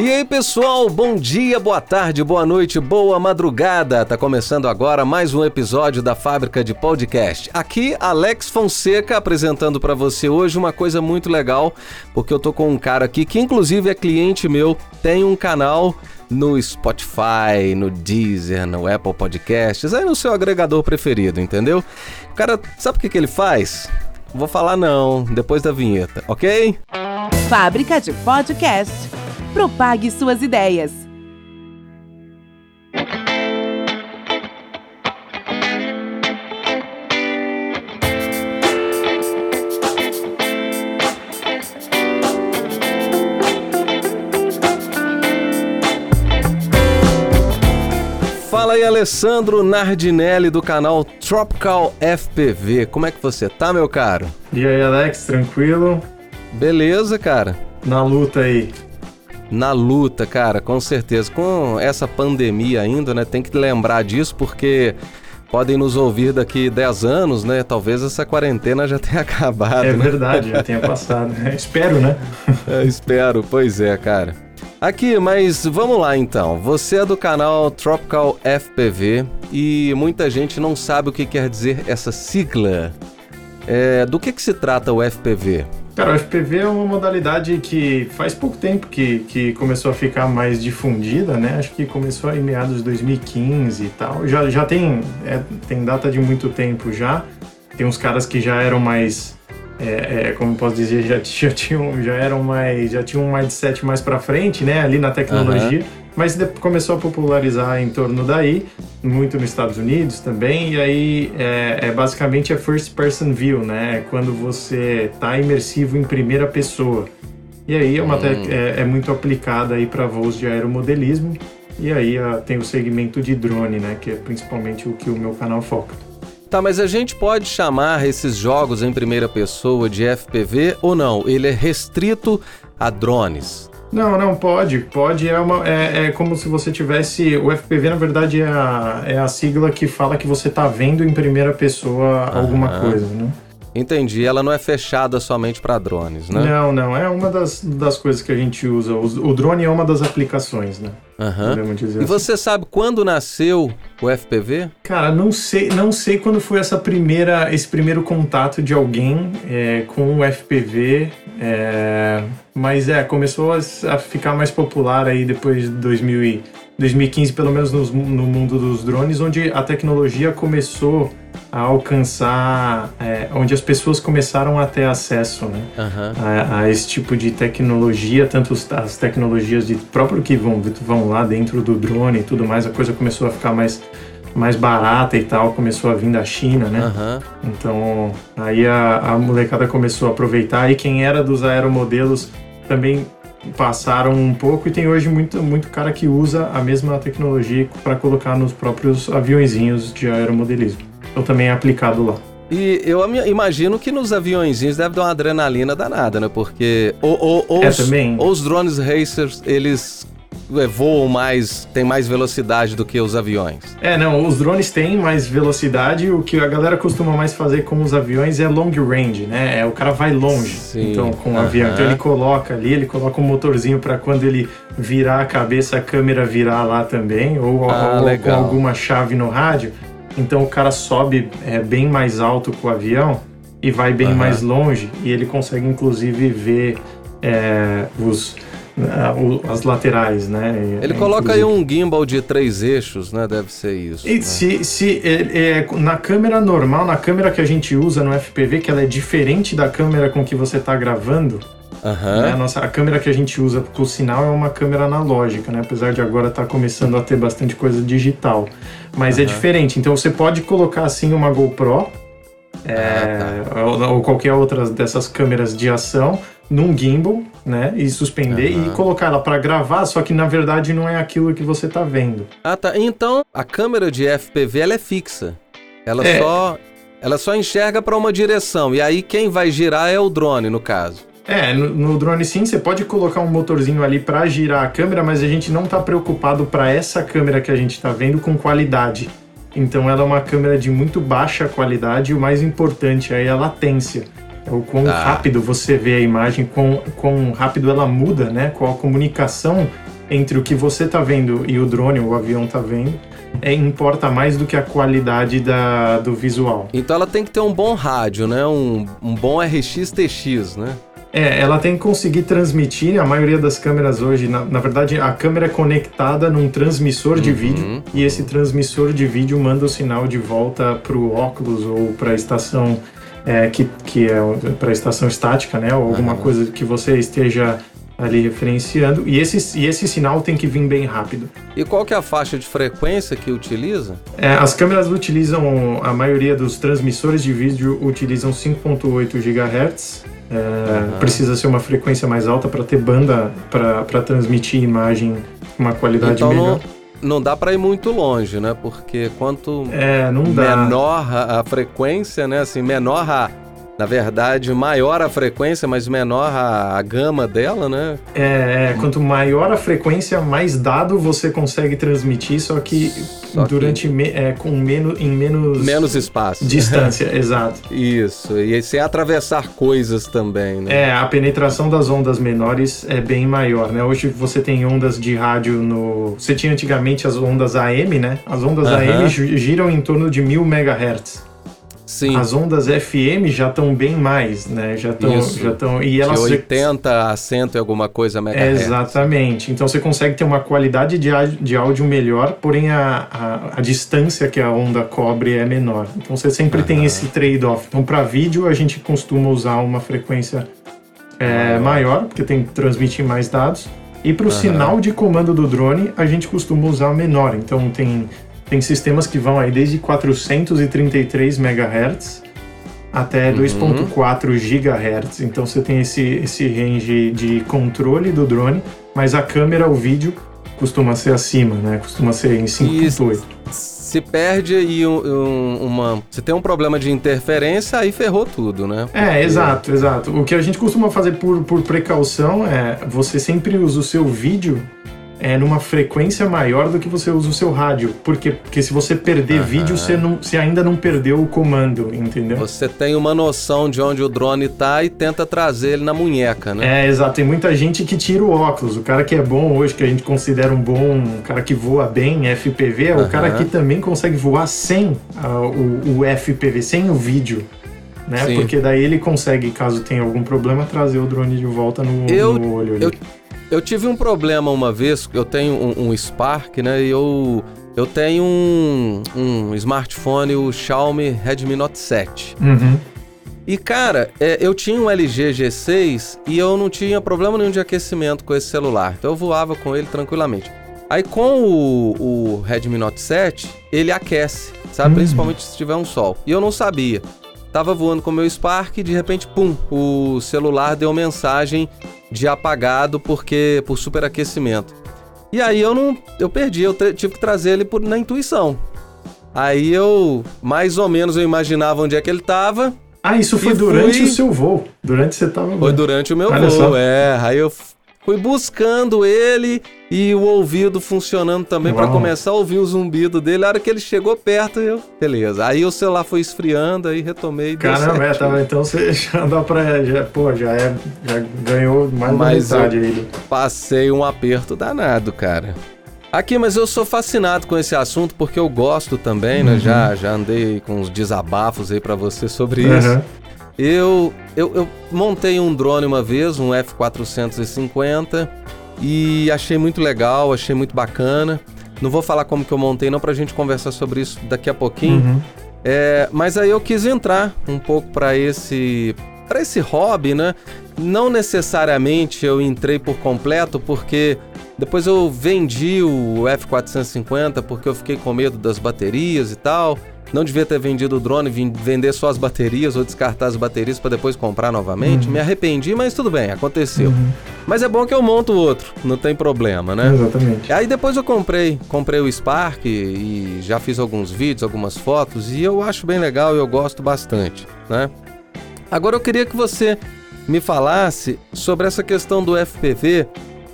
E aí, pessoal, bom dia, boa tarde, boa noite, boa madrugada. Tá começando agora mais um episódio da Fábrica de Podcast. Aqui, Alex Fonseca apresentando para você hoje uma coisa muito legal, porque eu tô com um cara aqui que inclusive é cliente meu, tem um canal no Spotify, no Deezer, no Apple Podcasts, aí no seu agregador preferido, entendeu? O cara, sabe o que, que ele faz? Vou falar não, depois da vinheta, ok? Fábrica de Podcast Propague suas ideias. Fala aí, Alessandro Nardinelli do canal Tropical FPV. Como é que você tá, meu caro? E aí, Alex, tranquilo? Beleza, cara. Na luta aí na luta, cara, com certeza. Com essa pandemia ainda, né? Tem que lembrar disso porque podem nos ouvir daqui 10 anos, né? Talvez essa quarentena já tenha acabado. É né? verdade, já tenha passado. espero, né? É, espero, pois é, cara. Aqui, mas vamos lá então. Você é do canal Tropical FPV e muita gente não sabe o que quer dizer essa sigla. É, do que, que se trata o FPV? Cara, o FPV é uma modalidade que faz pouco tempo que, que começou a ficar mais difundida, né? Acho que começou em meados de 2015 e tal. Já, já tem, é, tem data de muito tempo já. Tem uns caras que já eram mais é, é, como posso dizer, já, já, tinham, já eram mais, já tinham um mindset mais para frente, né, ali na tecnologia. Uhum mas começou a popularizar em torno daí, muito nos Estados Unidos também, e aí é, é basicamente a first person view, né? É quando você está imersivo em primeira pessoa. E aí é, uma hum. é, é muito aplicada aí para voos de aeromodelismo, e aí a, tem o segmento de drone, né? Que é principalmente o que o meu canal foca. Tá, mas a gente pode chamar esses jogos em primeira pessoa de FPV ou não? Ele é restrito a drones? Não, não, pode. Pode é, uma, é, é como se você tivesse. O FPV, na verdade, é a, é a sigla que fala que você está vendo em primeira pessoa alguma coisa, né? Entendi. Ela não é fechada somente para drones, né? Não, não. É uma das, das coisas que a gente usa. O, o drone é uma das aplicações, né? Uhum. e assim. você sabe quando nasceu o FPV? Cara, não sei, não sei quando foi essa primeira, esse primeiro contato de alguém é, com o FPV. É, mas é, começou a, ficar mais popular aí depois de 2000 2015, pelo menos no, no mundo dos drones, onde a tecnologia começou a alcançar, é, onde as pessoas começaram a ter acesso né, uhum. a, a, esse tipo de tecnologia, tanto as tecnologias de próprio que vão, vão lá dentro do drone e tudo mais, a coisa começou a ficar mais mais barata e tal, começou a vir da China, né? Uhum. Então, aí a, a molecada começou a aproveitar e quem era dos aeromodelos também passaram um pouco e tem hoje muito, muito cara que usa a mesma tecnologia para colocar nos próprios aviõezinhos de aeromodelismo. Então também é aplicado lá. E eu imagino que nos aviõezinhos deve dar uma adrenalina danada, né? Porque ou, ou, ou, é, os, ou os drones racers, eles voam mais, tem mais velocidade do que os aviões. É, não, os drones têm mais velocidade, o que a galera costuma mais fazer com os aviões é long range, né? É, o cara vai longe, Sim. então com o uh -huh. avião. Então ele coloca ali, ele coloca um motorzinho para quando ele virar a cabeça, a câmera virar lá também, ou, ah, ou com alguma chave no rádio. Então o cara sobe é, bem mais alto com o avião e vai bem uh -huh. mais longe, e ele consegue inclusive ver é, os as laterais, né? Ele coloca aí um gimbal de três eixos, né? Deve ser isso. E né? se, se é, é, na câmera normal, na câmera que a gente usa no FPV, que ela é diferente da câmera com que você está gravando, Uhum. Né? A, nossa, a câmera que a gente usa para o sinal é uma câmera analógica, né? apesar de agora estar tá começando a ter bastante coisa digital. Mas uhum. é diferente. Então você pode colocar assim uma GoPro é, ah, tá. ou, ou, qualquer outra dessas câmeras de ação num gimbal, né? E suspender uhum. e colocar ela para gravar, só que na verdade não é aquilo que você tá vendo. Ah, tá. Então a câmera de FPV ela é fixa. Ela é. só Ela só enxerga para uma direção e aí quem vai girar é o drone, no caso. É, no, no, drone sim, você pode colocar um motorzinho ali para girar a câmera, mas a gente não está preocupado para essa câmera que a gente está vendo com qualidade. Então ela é uma câmera de muito baixa qualidade e o mais importante aí é a latência. O quão ah. rápido você vê a imagem, quão, quão rápido ela muda, né? Qual a comunicação entre o que você está vendo e o drone, o avião está vendo, é, importa mais do que a qualidade da, do visual. Então ela tem que ter um bom rádio, né? Um, um bom RX-TX, né? É, ela tem que conseguir transmitir. A maioria das câmeras hoje, na, na verdade, a câmera é conectada num transmissor uhum, de vídeo e esse transmissor de vídeo manda o sinal de volta para o óculos ou para a estação é, que, que é para a estação estática, né? Ou alguma coisa que você esteja ali referenciando. E esse, e esse sinal tem que vir bem rápido. E qual que é a faixa de frequência que utiliza? É, as câmeras utilizam, a maioria dos transmissores de vídeo utilizam 5.8 GHz é, uhum. Precisa ser uma frequência mais alta para ter banda para transmitir imagem com uma qualidade então, melhor. Não, não dá para ir muito longe, né? Porque quanto é, menor a, a, frequência, né? Assim, menor a, na verdade, maior a frequência, mas menor a, a gama dela, né? É, é, quanto maior a frequência, mais dado você consegue transmitir, só que só durante que... me, é, com menos em menos menos espaço. Distância, exato. Isso. E sem atravessar coisas também, né? É, a penetração das ondas menores é bem maior, né? Hoje você tem ondas de rádio no, você tinha antigamente as ondas AM, né? As ondas uh -huh. AM giram em torno de mil megahertz. Sim. As ondas FM já estão bem mais, né? Já estão, já estão e elas de 80 a 100 e alguma coisa megahertz. Exatamente. Então você consegue ter uma qualidade de, de áudio melhor, porém a, a, a distância que a onda cobre é menor. Então você sempre tem esse trade-off. Então para vídeo a gente costuma usar uma frequência é, maior, porque tem que transmitir mais dados. E para o sinal de comando do drone, a gente costuma usar menor. Então tem tem sistemas que vão aí desde 433 MHz até uhum. 2.4 GHz. Então você tem esse, esse range de controle do drone, mas a câmera, o vídeo, costuma ser acima, né? Costuma ser em 5.8. Se perde e um, um, uma. Se tem um problema de interferência, aí ferrou tudo, né? Porque... É, exato, exato. O que a gente costuma fazer por, por precaução é você sempre usa o seu vídeo é, numa frequência maior do que você usa o seu rádio. Por quê? Porque se você perder vídeo, você, não, você ainda não perdeu o comando, entendeu? Você tem uma noção de onde o drone tá e tenta trazer ele na munheca, né? É, exato. Tem muita gente que tira o óculos. O cara que é bom hoje, que a gente considera um bom um cara que voa bem, FPV, é o cara que também consegue voar sem uh, o, o FPV, sem o vídeo. Né? Porque daí ele consegue, caso tenha algum problema, trazer o drone de volta no, eu, no olho. Ali. Eu, eu tive um problema uma vez, eu tenho um, um Spark, né? E eu, eu tenho um, um smartphone, o Xiaomi Redmi Note 7. Uhum. E cara, é, eu tinha um LG G6 e eu não tinha problema nenhum de aquecimento com esse celular. Então eu voava com ele tranquilamente. Aí com o, o Redmi Note 7, ele aquece, sabe? Uhum. Principalmente se tiver um sol. E eu não sabia. Tava voando com o meu Spark e de repente, pum, o celular deu mensagem de apagado porque por superaquecimento. E aí eu não, eu perdi, eu tive que trazer ele por, na intuição. Aí eu mais ou menos eu imaginava onde é que ele estava. Ah, isso foi durante fui... o seu voo. Durante você tava Foi durante o meu Olha voo, só. é. Aí eu Fui buscando ele e o ouvido funcionando também para começar a ouvir o zumbido dele. A hora que ele chegou perto, eu. Beleza. Aí o celular foi esfriando, aí retomei. Caramba, é, tava, então você já dá pra. Já, pô, já, é, já ganhou mais mas da metade aí. Passei um aperto danado, cara. Aqui, mas eu sou fascinado com esse assunto porque eu gosto também, né? uhum. né? Já, já andei com uns desabafos aí para você sobre uhum. isso. Eu, eu, eu montei um drone uma vez, um F450, e achei muito legal, achei muito bacana. Não vou falar como que eu montei, não, pra gente conversar sobre isso daqui a pouquinho. Uhum. É, mas aí eu quis entrar um pouco para esse para esse hobby, né? Não necessariamente eu entrei por completo, porque depois eu vendi o F450 porque eu fiquei com medo das baterias e tal. Não devia ter vendido o drone, vender só as baterias ou descartar as baterias para depois comprar novamente. Uhum. Me arrependi, mas tudo bem, aconteceu. Uhum. Mas é bom que eu monto outro, não tem problema, né? Exatamente. Aí depois eu comprei, comprei o Spark e já fiz alguns vídeos, algumas fotos e eu acho bem legal e eu gosto bastante, né? Agora eu queria que você me falasse sobre essa questão do FPV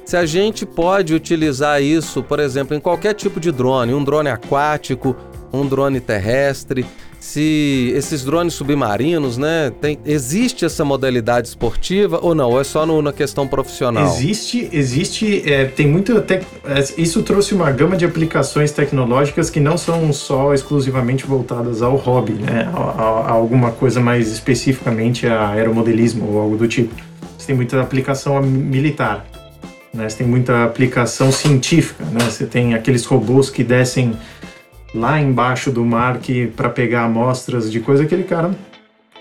se a gente pode utilizar isso, por exemplo, em qualquer tipo de drone, um drone aquático, um drone terrestre, se esses drones submarinos, né, tem, existe essa modalidade esportiva ou não? Ou é só no, na questão profissional? Existe, existe, é, tem muita, tec... É, isso trouxe uma gama de aplicações tecnológicas que não são só exclusivamente voltadas ao hobby, né, a, a, a alguma coisa mais especificamente a aeromodelismo ou algo do tipo. Você tem muita aplicação militar. Né? Você tem muita aplicação científica, né? Você tem aqueles robôs que descem lá embaixo do mar que para pegar amostras de coisa, aquele cara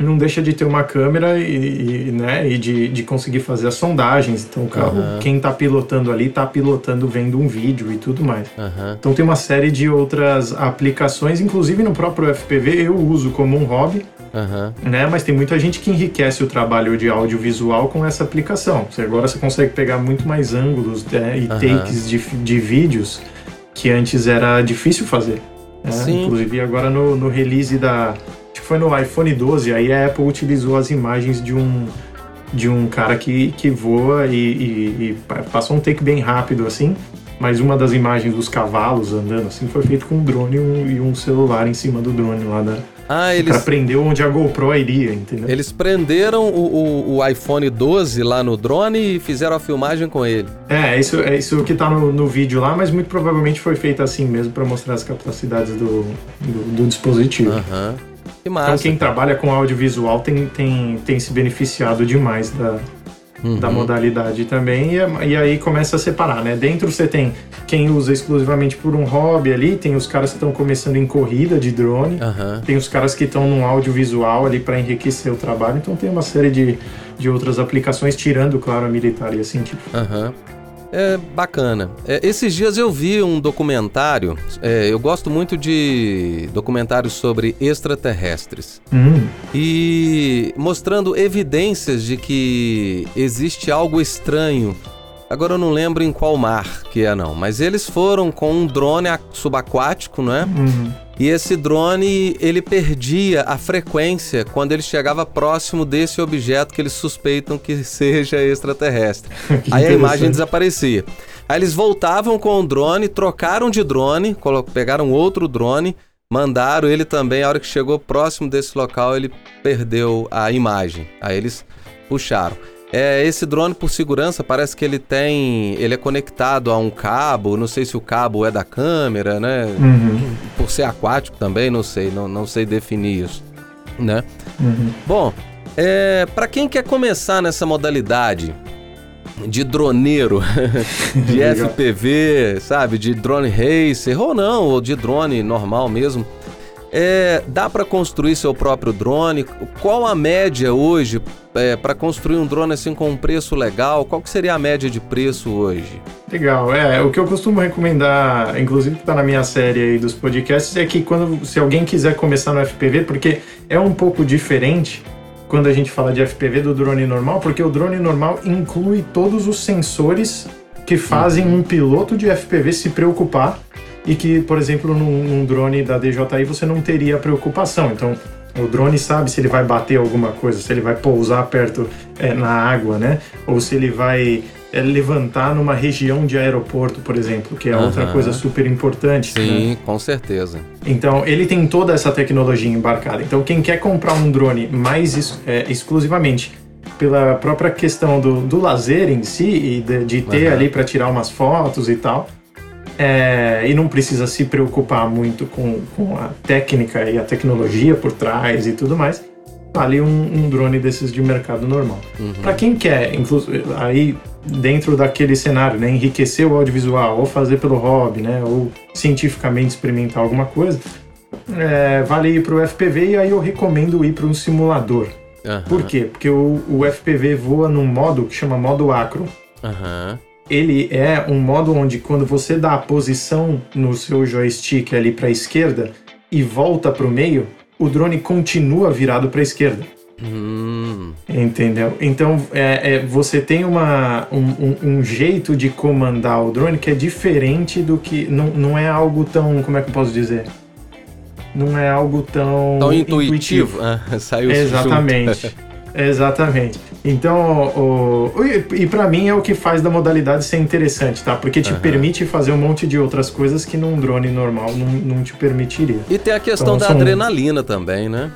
não deixa de ter uma câmera e, e né, e de, de conseguir fazer as sondagens. Então, o carro, uhum. quem está pilotando ali está pilotando vendo um vídeo e tudo mais. Uhum. Então, tem uma série de outras aplicações, inclusive no próprio FPV eu uso como um hobby. Uhum. Né? Mas tem muita gente que enriquece o trabalho de audiovisual com essa aplicação. Agora você consegue pegar muito mais ângulos né, e takes de, de vídeos que antes era difícil fazer. Né? Inclusive agora no, no release da. Acho que foi no iPhone 12, aí a Apple utilizou as imagens de um de um cara que, que voa e, e, e passou um take bem rápido assim mas uma das imagens dos cavalos andando assim foi feito com um drone e um, e um celular em cima do drone lá da, ah, eles... Pra prender onde a GoPro iria, entendeu? Eles prenderam o, o, o, iPhone 12 lá no drone e fizeram a filmagem com ele. É, isso, é isso que tá no, no vídeo lá, mas muito provavelmente foi feito assim mesmo para mostrar as capacidades do, do, do dispositivo. Aham. Uhum. Que massa. Então quem trabalha com audiovisual tem, tem, tem se beneficiado demais da, uhum. da modalidade também, e, e, aí começa a separar, né? Dentro você tem quem usa exclusivamente por um hobby ali, tem os caras que estão começando em corrida de drone, uhum. tem os caras que estão num audiovisual ali para enriquecer o trabalho, então tem uma série de, de outras aplicações, tirando, claro, a militar e a científica. Uhum. É bacana. É, esses dias eu vi um documentário. É, eu gosto muito de documentários sobre extraterrestres. Hum. E mostrando evidências de que existe algo estranho. Agora eu não lembro em qual mar que é, não. Mas eles foram com um drone subaquático, não é? Uhum. E esse drone, ele perdia a frequência quando ele chegava próximo desse objeto que eles suspeitam que seja extraterrestre. Aí a imagem desaparecia. Aí eles voltavam com o drone, trocaram de drone, pegaram outro drone, mandaram ele também. A hora que chegou próximo desse local, ele perdeu a imagem. Aí eles puxaram. É, esse drone, por segurança, parece que ele tem. Ele é conectado a um cabo. Não sei se o cabo é da câmera, né? Uhum. Por ser aquático também, não sei, não, não sei definir isso, né? Uhum. Bom, é, para quem quer começar nessa modalidade de droneiro, de FPV, sabe, de drone racer, ou não, ou de drone normal mesmo. É, dá para construir seu próprio drone? Qual a média hoje é, para construir um drone assim com um preço legal? Qual que seria a média de preço hoje? Legal, é o que eu costumo recomendar, inclusive que está na minha série aí dos podcasts, é que quando se alguém quiser começar no FPV, porque é um pouco diferente quando a gente fala de FPV do drone normal, porque o drone normal inclui todos os sensores que fazem uhum. um piloto de FPV se preocupar e que, por exemplo, num, num drone da DJI você não teria preocupação. Então, o drone sabe se ele vai bater alguma coisa, se ele vai pousar perto é, na água, né? Ou se ele vai é, levantar numa região de aeroporto, por exemplo, que é uhum. outra coisa super importante. Sim, né? com certeza. Então, ele tem toda essa tecnologia embarcada. Então, quem quer comprar um drone mais é, exclusivamente pela própria questão do, do lazer em si e de, de ter uhum. ali para tirar umas fotos e tal, é, e não precisa se preocupar muito com, com a técnica e a tecnologia por trás e tudo mais. Ali um, um drone desses de mercado normal. Uhum. Para quem quer, aí dentro daquele cenário, né, enriquecer o audiovisual ou fazer pelo hobby, né, ou cientificamente experimentar alguma coisa, é, vale ir para o FPV e aí eu recomendo ir para um simulador. Uhum. Por quê? Porque o, o FPV voa num modo que chama modo acro. Uhum ele é um modo onde quando você dá a posição no seu joystick ali para a esquerda, e volta para o meio, o drone continua virado para a esquerda. Hum. Entendeu? Então é, é, você tem uma, um, um, jeito de comandar o drone que é diferente do que. Não, não é algo tão. Como é que eu posso dizer? Não é algo tão. Tão intuitivo. intuitivo. Ah, saiu Exatamente. Exatamente. Então, o, o e para mim é o que faz da modalidade ser interessante, tá? Porque te uhum. permite fazer um monte de outras coisas que num drone normal não, não te permitiria. E tem a questão então, da são... adrenalina também, né?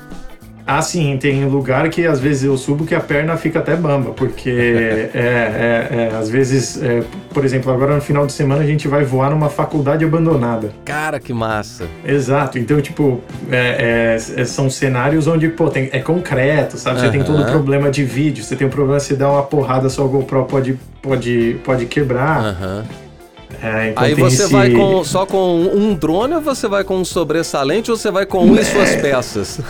Ah, sim, tem lugar que às vezes eu subo que a perna fica até bamba, porque é, é, é, às vezes, é, por exemplo, agora no final de semana a gente vai voar numa faculdade abandonada. Cara, que massa! Exato, então, tipo, é, é, são cenários onde, pô, tem, é concreto, sabe? Você uhum. tem todo o problema de vídeo, você tem o problema de você dar uma porrada, sua GoPro pode, pode, pode quebrar. Uhum. É, então Aí você esse... vai com, só com um drone ou você vai com um sobressalente ou você vai com um é... e suas peças?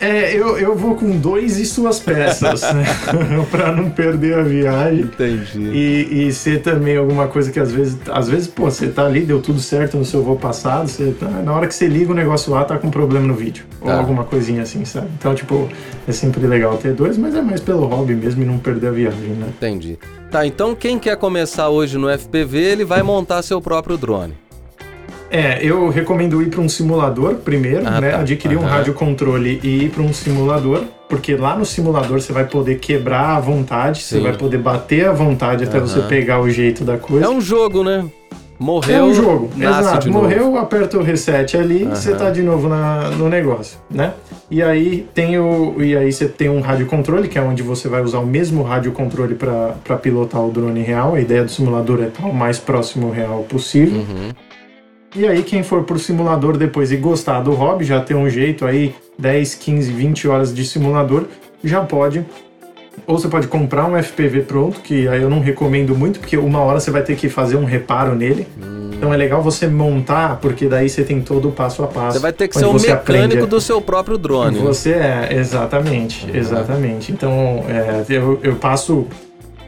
É, eu, eu vou com dois e suas peças, né? pra não perder a viagem. Entendi. E, e ser também alguma coisa que às vezes, às vezes, pô, você tá ali, deu tudo certo no seu voo passado, você tá, na hora que você liga o negócio lá, tá com problema no vídeo. Tá. Ou alguma coisinha assim, sabe? Então, tipo, é sempre legal ter dois, mas é mais pelo hobby mesmo e não perder a viagem, né? Entendi. Tá, então quem quer começar hoje no FPV, ele vai montar seu próprio drone. É, eu recomendo ir para um simulador primeiro, ah, né? Tá. Adquirir uhum. um radiocontrole e ir para um simulador, porque lá no simulador você vai poder quebrar à vontade, Sim. você vai poder bater à vontade até uhum. você pegar o jeito da coisa. É um jogo, né? Morreu. É um jogo, exato. Morreu, aperta o reset ali, uhum. você tá de novo na, no negócio, né? E aí tem o. E aí você tem um rádio controle, que é onde você vai usar o mesmo rádio controle para pilotar o drone real. A ideia do simulador é estar o mais próximo real possível. Uhum. E aí, quem for pro simulador depois e gostar do hobby, já tem um jeito aí, 10, 15, 20 horas de simulador, já pode ou você pode comprar um FPV pronto, que aí eu não recomendo muito, porque uma hora você vai ter que fazer um reparo nele. Hum. Então é legal você montar, porque daí você tem todo o passo a passo. Você vai ter que ser um mecânico do seu próprio drone. Você é, exatamente, uhum. exatamente. Então é, eu, eu passo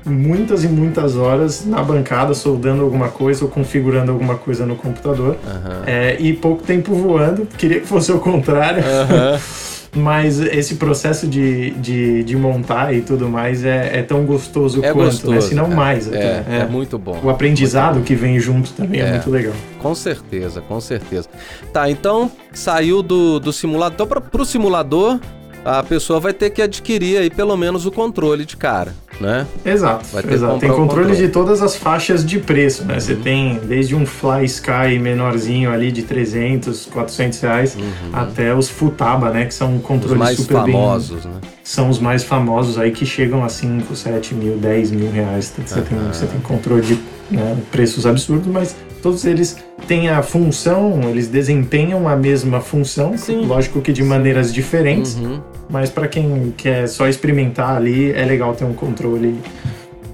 muitas e muitas horas na bancada soldando alguma coisa ou configurando alguma coisa no computador uhum. é, e pouco tempo voando. Queria que fosse o contrário. Uhum. Mas esse processo de, de, de montar e tudo mais é, é tão gostoso é quanto, né? gostoso, né? Se não é, mais é, até. É, muito bom. O aprendizado que vem junto também é, é, muito legal. Com certeza, com certeza. Tá, então saiu do, do simulador. Então, para o simulador, a pessoa vai ter que adquirir aí pelo menos o controle de cara né? Exato, exato. Tem controle, controle, de todas as faixas de preço, né? Uhum. Você tem desde um Fly Sky menorzinho ali de 300, 400 reais, uhum. até os Futaba, né? Que são controles os mais super famosos, bem... né? São os mais famosos aí que chegam a 5, 7 mil, 10 mil reais. Você, uhum. tem, você tem controle de né, preços absurdos, mas todos eles têm a função, eles desempenham a mesma função, Sim. lógico que de maneiras diferentes. Uhum mas para quem quer só experimentar ali, é legal ter um controle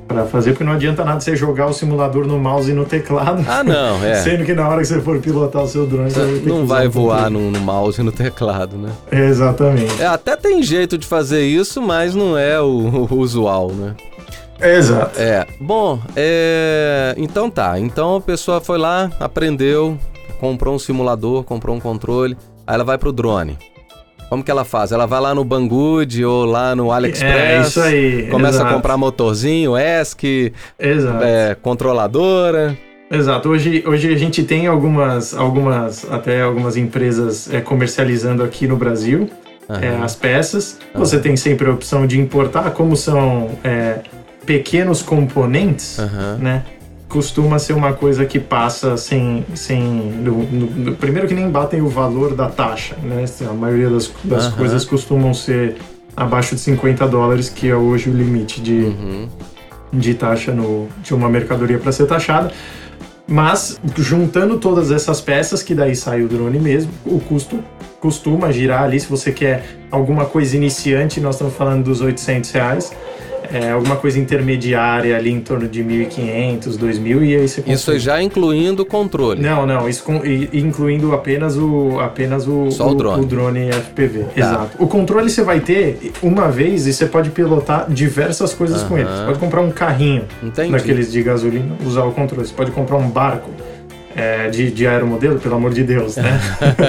para fazer, porque não adianta nada você jogar o simulador no mouse e no teclado. Ah, não, é. Sendo que na hora que você for pilotar o seu drone, você, você não vai voar no, no, mouse e no teclado, né? Exatamente. É, até tem jeito de fazer isso, mas não é o, o usual, né? Exato. É. Bom, é... então tá. Então a pessoa foi lá, aprendeu, comprou um simulador, comprou um controle, aí ela vai pro drone. Como que ela faz? Ela vai lá no Banggood ou lá no AliExpress. É, isso aí. Começa exato. a comprar motorzinho, ESC, é, controladora. Exato. Hoje, hoje a gente tem algumas, algumas até algumas empresas é, comercializando aqui no Brasil uhum. é, as peças. Uhum. Você tem sempre a opção de importar, como são é, pequenos componentes, uhum. né? costuma ser uma coisa que passa sem. sem no, no, primeiro que nem batem o valor da taxa, né? A maioria das, das uhum. coisas costumam ser abaixo de 50 dólares, que é hoje o limite de, uhum. de taxa no, de uma mercadoria para ser taxada. Mas juntando todas essas peças, que daí sai o drone mesmo, o custo costuma girar ali. Se você quer alguma coisa iniciante, nós estamos falando dos 800 reais é, alguma coisa intermediária ali em torno de 1.500, 2.000 e aí você consegue... Isso já incluindo o controle? Não, não, isso com, incluindo apenas o apenas o, Só o, o drone. o drone FPV. Tá. Exato. O controle você vai ter uma vez e você pode pilotar diversas coisas com ele. Você pode comprar um carrinho Entendi. daqueles de gasolina, usar o controle. Você pode comprar um barco é, de, de aeromodelo, pelo amor de Deus, né?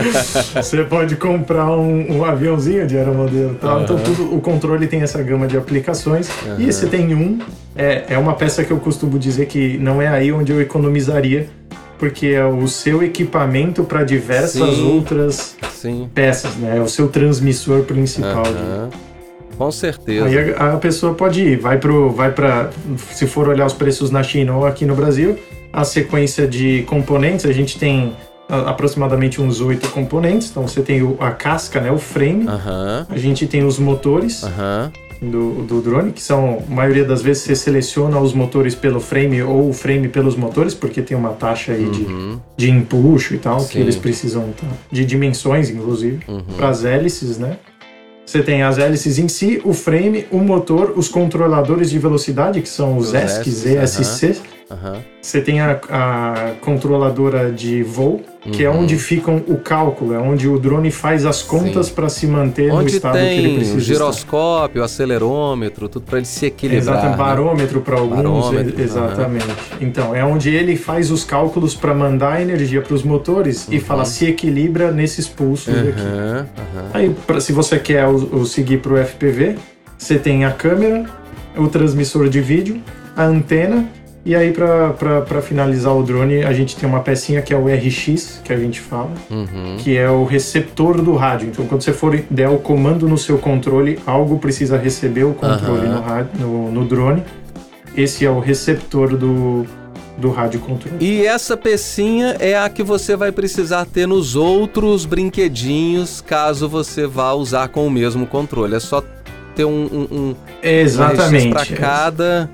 você pode comprar um, um, aviãozinho de aeromodelo tal. Uhum. Então tudo, o controle tem essa gama de aplicações. Uhum. E você tem um, é, é uma peça que eu costumo dizer que não é aí onde eu economizaria, porque é o seu equipamento para diversas Sim. outras Sim. peças, né? É o seu transmissor principal. Uhum. De... Com certeza. Aí a, a, pessoa pode ir, vai pro, vai para, se for olhar os preços na China ou aqui no Brasil, a sequência de componentes, a gente tem aproximadamente uns oito componentes. Então você tem a casca, né, o frame. Uhum. A gente tem os motores uhum. do, do drone, que são, a maioria das vezes você seleciona os motores pelo frame ou o frame pelos motores, porque tem uma taxa aí uhum. de, de empuxo e tal, Sim. que eles precisam tá, de dimensões, inclusive, uhum. para as hélices, né? Você tem as hélices em si, o frame, o motor, os controladores de velocidade, que são os, os ESCs, ESC. Uhum. Você tem a, a, controladora de voo, que é uhum. é onde fica o cálculo, é onde o drone faz as contas para se manter onde no estado que ele precisa. O giroscópio, estar. acelerômetro, tudo para ele se equilibrar. Exato, né? barômetro para alguns. Barômetro, exatamente. Uhum. Então, é onde ele faz os cálculos para mandar energia para os motores e fala se equilibra nesses pulsos aqui. Aí, pra, se você quer o, o seguir para o FPV, você tem a câmera, o transmissor de vídeo, a antena e aí, para finalizar o drone, a gente tem uma pecinha que é o RX, que a gente fala, uhum. que é o receptor do rádio. Então, quando você for der o comando no seu controle, algo precisa receber o controle uhum. no, rádio, no, no drone. Esse é o receptor do, do rádio controle. E essa pecinha é a que você vai precisar ter nos outros brinquedinhos, caso você vá usar com o mesmo controle. É só ter um, um, um exatamente para cada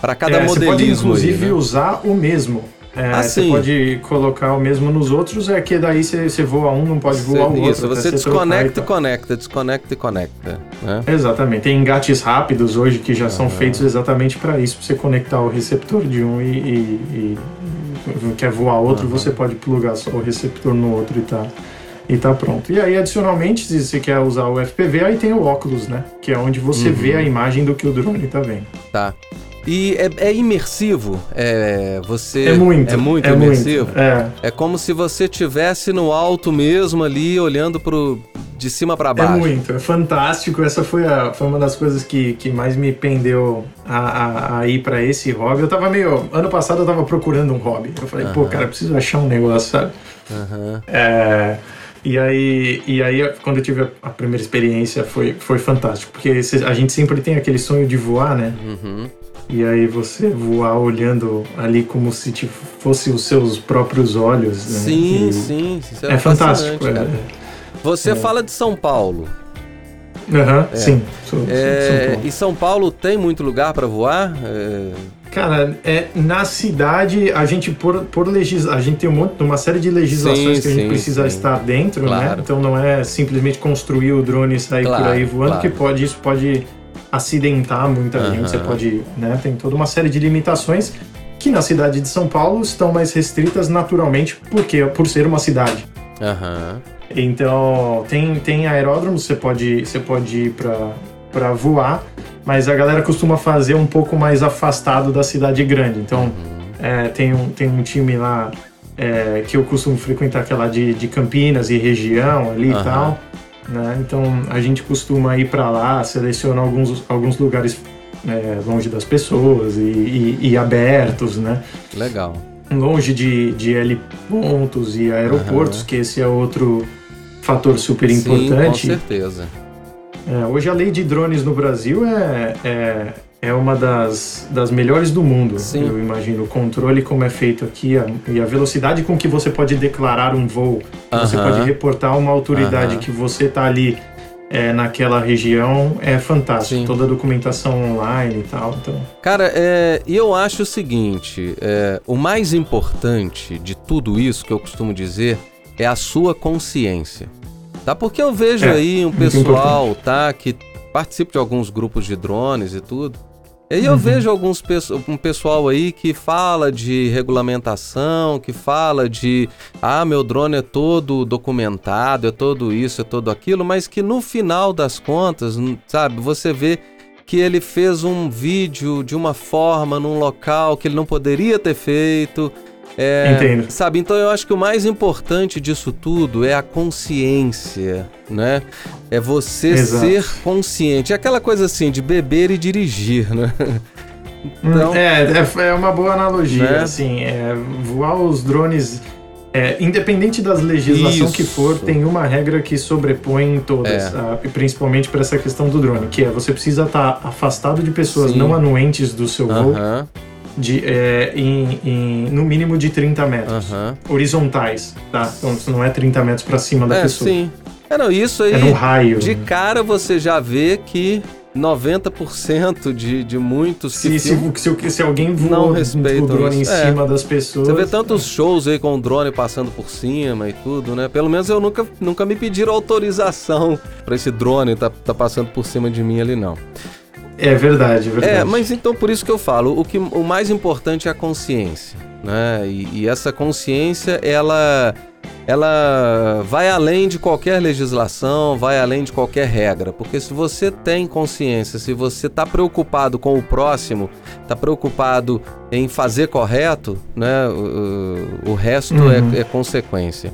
para cada é, modelismo. Você pode inclusive aí, né? usar o mesmo. É, ah, você pode colocar o mesmo nos outros, é que daí você, você voa um, não pode voar o outro. Isso, você desconecta e conecta, desconecta e conecta. Né? Exatamente. Tem engates rápidos hoje que já ah. são feitos exatamente para isso, para você conectar o receptor de um e, e, e quer voar outro, uhum. você pode plugar só o receptor no outro e tá, e tá pronto. E aí, adicionalmente, se você quer usar o FPV, aí tem o óculos, né? Que é onde você uhum. vê a imagem do que o drone tá vendo. Tá. E é, é, imersivo. É, você é muito. É muito é imersivo. Muito, é. é como se você estivesse no alto mesmo ali, olhando pro, de cima para baixo. É muito, é fantástico. Essa foi, a, foi uma das coisas que, que mais me pendeu a, a, a ir para esse hobby. Eu tava meio. Ano passado eu tava procurando um hobby. Eu falei, uh -huh. pô, cara, preciso achar um negócio, sabe? Uh -huh. É. E aí, e aí, quando eu tive a primeira experiência, foi, foi fantástico. Porque a gente sempre tem aquele sonho de voar, né? Uhum. E aí você voar olhando ali como se fosse os seus próprios olhos. Né? Sim, e sim. é, é fantástico. É, você é. fala de São Paulo. Aham, uhum, sim. Sou, é, São e São Paulo tem muito lugar para voar? É... Cara, é, na cidade a gente por, por legisla, a gente tem um monte, uma série de legislações sim, que a gente sim, precisa sim. estar dentro, né? claro. né? Então não é simplesmente construir o drone e sair claro, por aí voando, claro. que pode isso pode acidentar muita uhum. gente, você pode, né, tem toda uma série de limitações que na cidade de São Paulo estão mais restritas naturalmente, porque por ser uma cidade. Uhum. Então, tem, tem aeródromos, você pode, você pode ir para voar, mas a galera costuma fazer um pouco mais afastado da cidade grande. Então, uhum. é, tem, um, tem um time lá é, que eu costumo frequentar, que é lá de, de Campinas e região ali uhum. e tal. Né? Então a gente costuma ir para lá, seleciona alguns, alguns lugares é, longe das pessoas e, e, e, abertos, né? Legal. Longe de, de L pontos e aeroportos, uhum. que esse é outro fator super importante. Sim, com certeza. É, hoje a lei de drones no Brasil é, é é uma das, das melhores do mundo, Sim. eu imagino. O controle como é feito aqui a, e a velocidade com que você pode declarar um voo, uh -huh. você pode reportar uma autoridade uh -huh. que você está ali é, naquela região é fantástico. Sim. Toda a documentação online e tal. Então. Cara, é, e eu acho o seguinte: é, o mais importante de tudo isso que eu costumo dizer é a sua consciência. Tá? Porque eu vejo é, aí um pessoal, tá, que participa de alguns grupos de drones e tudo. E aí eu uhum. vejo alguns um pessoal aí que fala de regulamentação, que fala de ah, meu drone é todo documentado, é todo isso, é todo aquilo, mas que no final das contas, sabe, você vê que ele fez um vídeo de uma forma num local que ele não poderia ter feito. É, Entendo. Sabe, então eu acho que o mais importante disso tudo é a consciência, né? É você Exato. ser consciente. É aquela coisa assim de beber e dirigir, né? Então, é, é, é uma boa analogia, Né? assim, é, voar os drones, é, independente das legislações que for, tem uma regra que sobrepõe todas, É. ah, e principalmente para essa questão do drone, que é você precisa estar afastado de pessoas Sim. não anuentes do seu voo, Aham, de, é, em, em- no mínimo de 30 metros, horizontais, tá? Então isso não é 30 metros para cima da É, pessoa, sim. É, não, isso aí, é no raio. de cara você já vê que 90% de, de muitos que Se, se, filmam- se, se alguém Não voa respeitam o drone isso. em É. cima das pessoas... Você vê tantos shows aí com o drone passando por cima e tudo, né? Pelo menos eu nunca, nunca me pediram autorização pra esse drone tá, tá passando por cima de mim ali, não. É verdade, é verdade. É, mas então por isso que eu falo, o, que, o mais importante é a consciência, né? E, e essa consciência, ela, ela vai além de qualquer legislação, vai além de qualquer regra, porque se você tem consciência, se você está preocupado com o próximo, está preocupado em fazer correto, né? O, o- resto Uhum. é, é consequência.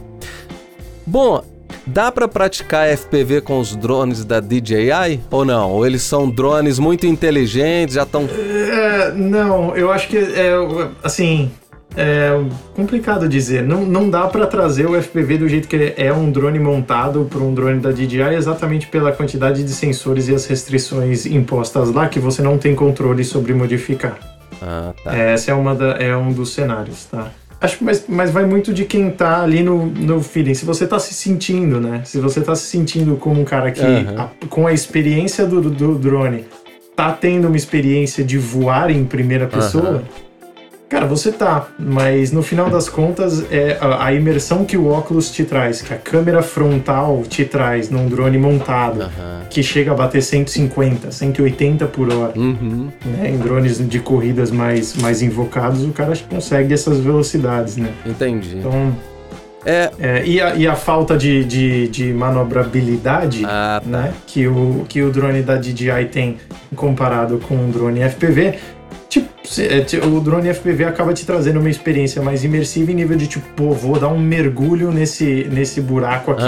Bom, Dá pra praticar FPV com os drones da DJI ou não? Ou eles são drones muito inteligentes, já estão. É, não, eu acho que é assim. É complicado dizer. Não, não dá pra trazer o FPV do jeito que ele é um drone montado para um drone da DJI, exatamente pela quantidade de sensores e as restrições impostas lá que você não tem controle sobre modificar. Ah, tá. Essa é, uma da, é um dos cenários, tá? Acho que mas, mas vai muito de quem tá ali no, no feeling. Se você tá se sentindo, né? Se você tá se sentindo como um cara que, Aham. a- com a experiência do, do drone, tá tendo uma experiência de voar em primeira pessoa, Aham. Cara, você tá. Mas no final das contas, é a, a imersão que o óculos te traz, que a câmera frontal te traz num drone montado, Aham. que chega a bater 150, 180 por hora Uhum. né, em drones de corridas mais, mais invocados, o cara consegue essas velocidades, né? Entendi. Então, É. é, e, a, e a falta de, de, de manobrabilidade Ah, tá. né, que, o, que o drone da DJI tem comparado com o drone FPV, o drone FPV acaba te trazendo uma experiência mais imersiva em nível de tipo, pô, vou dar um mergulho nesse, nesse buraco aqui.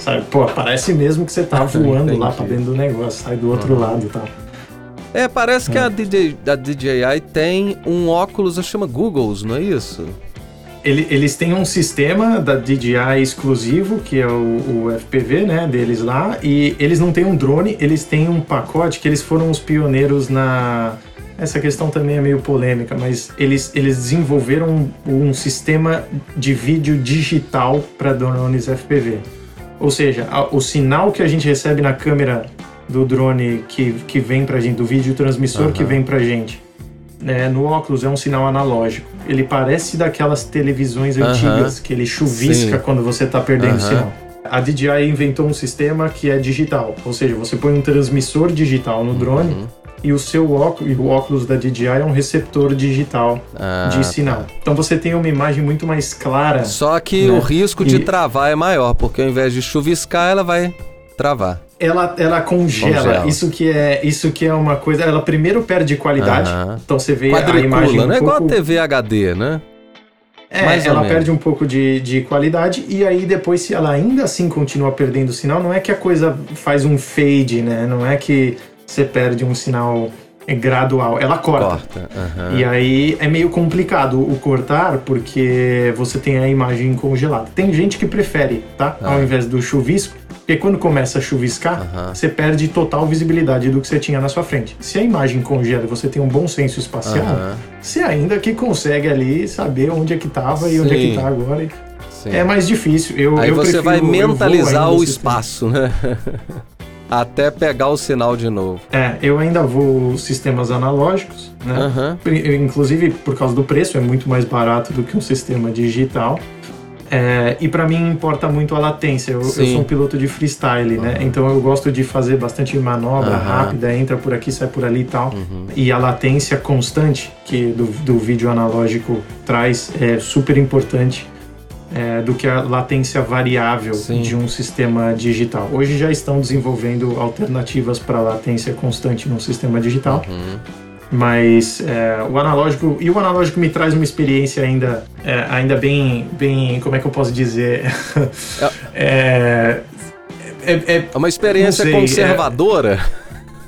Sabe, pô, parece mesmo que você tá voando lá pra dentro do negócio, sai do outro lado e tal. É, parece que a, DJ, a DJI tem um óculos, chama Googles, não é isso? Ele- eles têm um sistema da DJI exclusivo, que é o, o FPV, né, deles lá, e eles não têm um drone, eles têm um pacote que eles foram os pioneiros na... Essa questão também é meio polêmica, mas eles, eles desenvolveram um, um sistema de vídeo digital para drones FPV. Ou seja, a- o sinal que a gente recebe na câmera do drone que, que vem pra gente, do vídeo transmissor que Aham. vem pra gente, né, no óculos é um sinal analógico. Ele parece daquelas televisões Aham. antigas que ele chuvisca Sim. quando você tá perdendo o sinal. A DJI inventou um sistema que é digital, ou seja, você põe um transmissor digital no drone Uhum. E o seu óculos, o óculos da DJI é um receptor digital Ah, de sinal. Então você tem uma imagem muito mais clara. Só que Né? o risco de E- travar é maior, porque ao invés de chuviscar, ela vai travar. ela, ela congela. Congela. Isso que é isso que é uma coisa. Ela primeiro perde qualidade. Então você vê a imagem um não é igual a pouco, TV HD, né? é, mais ela perde um pouco de, de qualidade e aí depois se ela ainda assim continua perdendo sinal, não é que a coisa faz um fade, né? Não é que você perde um sinal gradual, ela corta. Corta. aham. E aí é meio complicado o cortar porque você tem a imagem congelada. Tem gente que prefere, tá? Ah. Ao invés do chuvisco, porque quando começa a chuviscar, Aham. você perde total visibilidade do que você tinha na sua frente. Se a imagem congela e você tem um bom senso espacial, você ainda que consegue ali saber onde é que tava e onde é que tá agora. Sim. É mais difícil. Eu, Aí eu você prefiro- vai mentalizar o espaço, né? Até pegar o sinal de novo. É, eu ainda vou sistemas analógicos, né? Aham. Inclusive, por causa do preço, é muito mais barato do que um sistema digital. É, e para mim importa muito a latência. Eu, eu sou um piloto de freestyle, né? Então eu gosto de fazer bastante manobra Aham. rápida, entra por aqui, sai por ali e tal. Uhum. E a latência constante que do, do vídeo analógico traz é super importante é, do que a latência variável Sim. de um sistema digital. Hoje já estão desenvolvendo alternativas para latência constante num sistema digital. Uhum. Mas é, o analógico e o analógico me traz uma experiência ainda, é, ainda bem, bem, como é que eu posso dizer? é, é, é, é uma experiência sei, conservadora.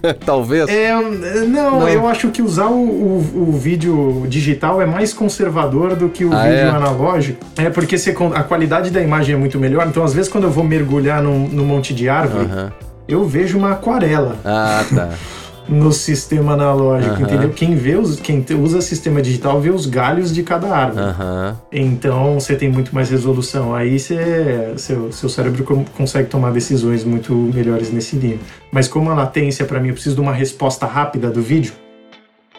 Talvez. É, não, não, eu acho que usar o, o, o, vídeo digital é mais conservador do que o ah, vídeo é? analógico. É porque você, a qualidade da imagem é muito melhor. Então, às vezes, quando eu vou mergulhar num, num monte de árvore, uh -huh. eu vejo uma aquarela. Ah, tá. no sistema analógico, entendeu? Quem vê os, quem usa sistema digital vê os galhos de cada árvore. Então você tem muito mais resolução. Aí você, seu, seu cérebro consegue tomar decisões muito melhores nesse nível. Mas como a latência para mim eu preciso de uma resposta rápida do vídeo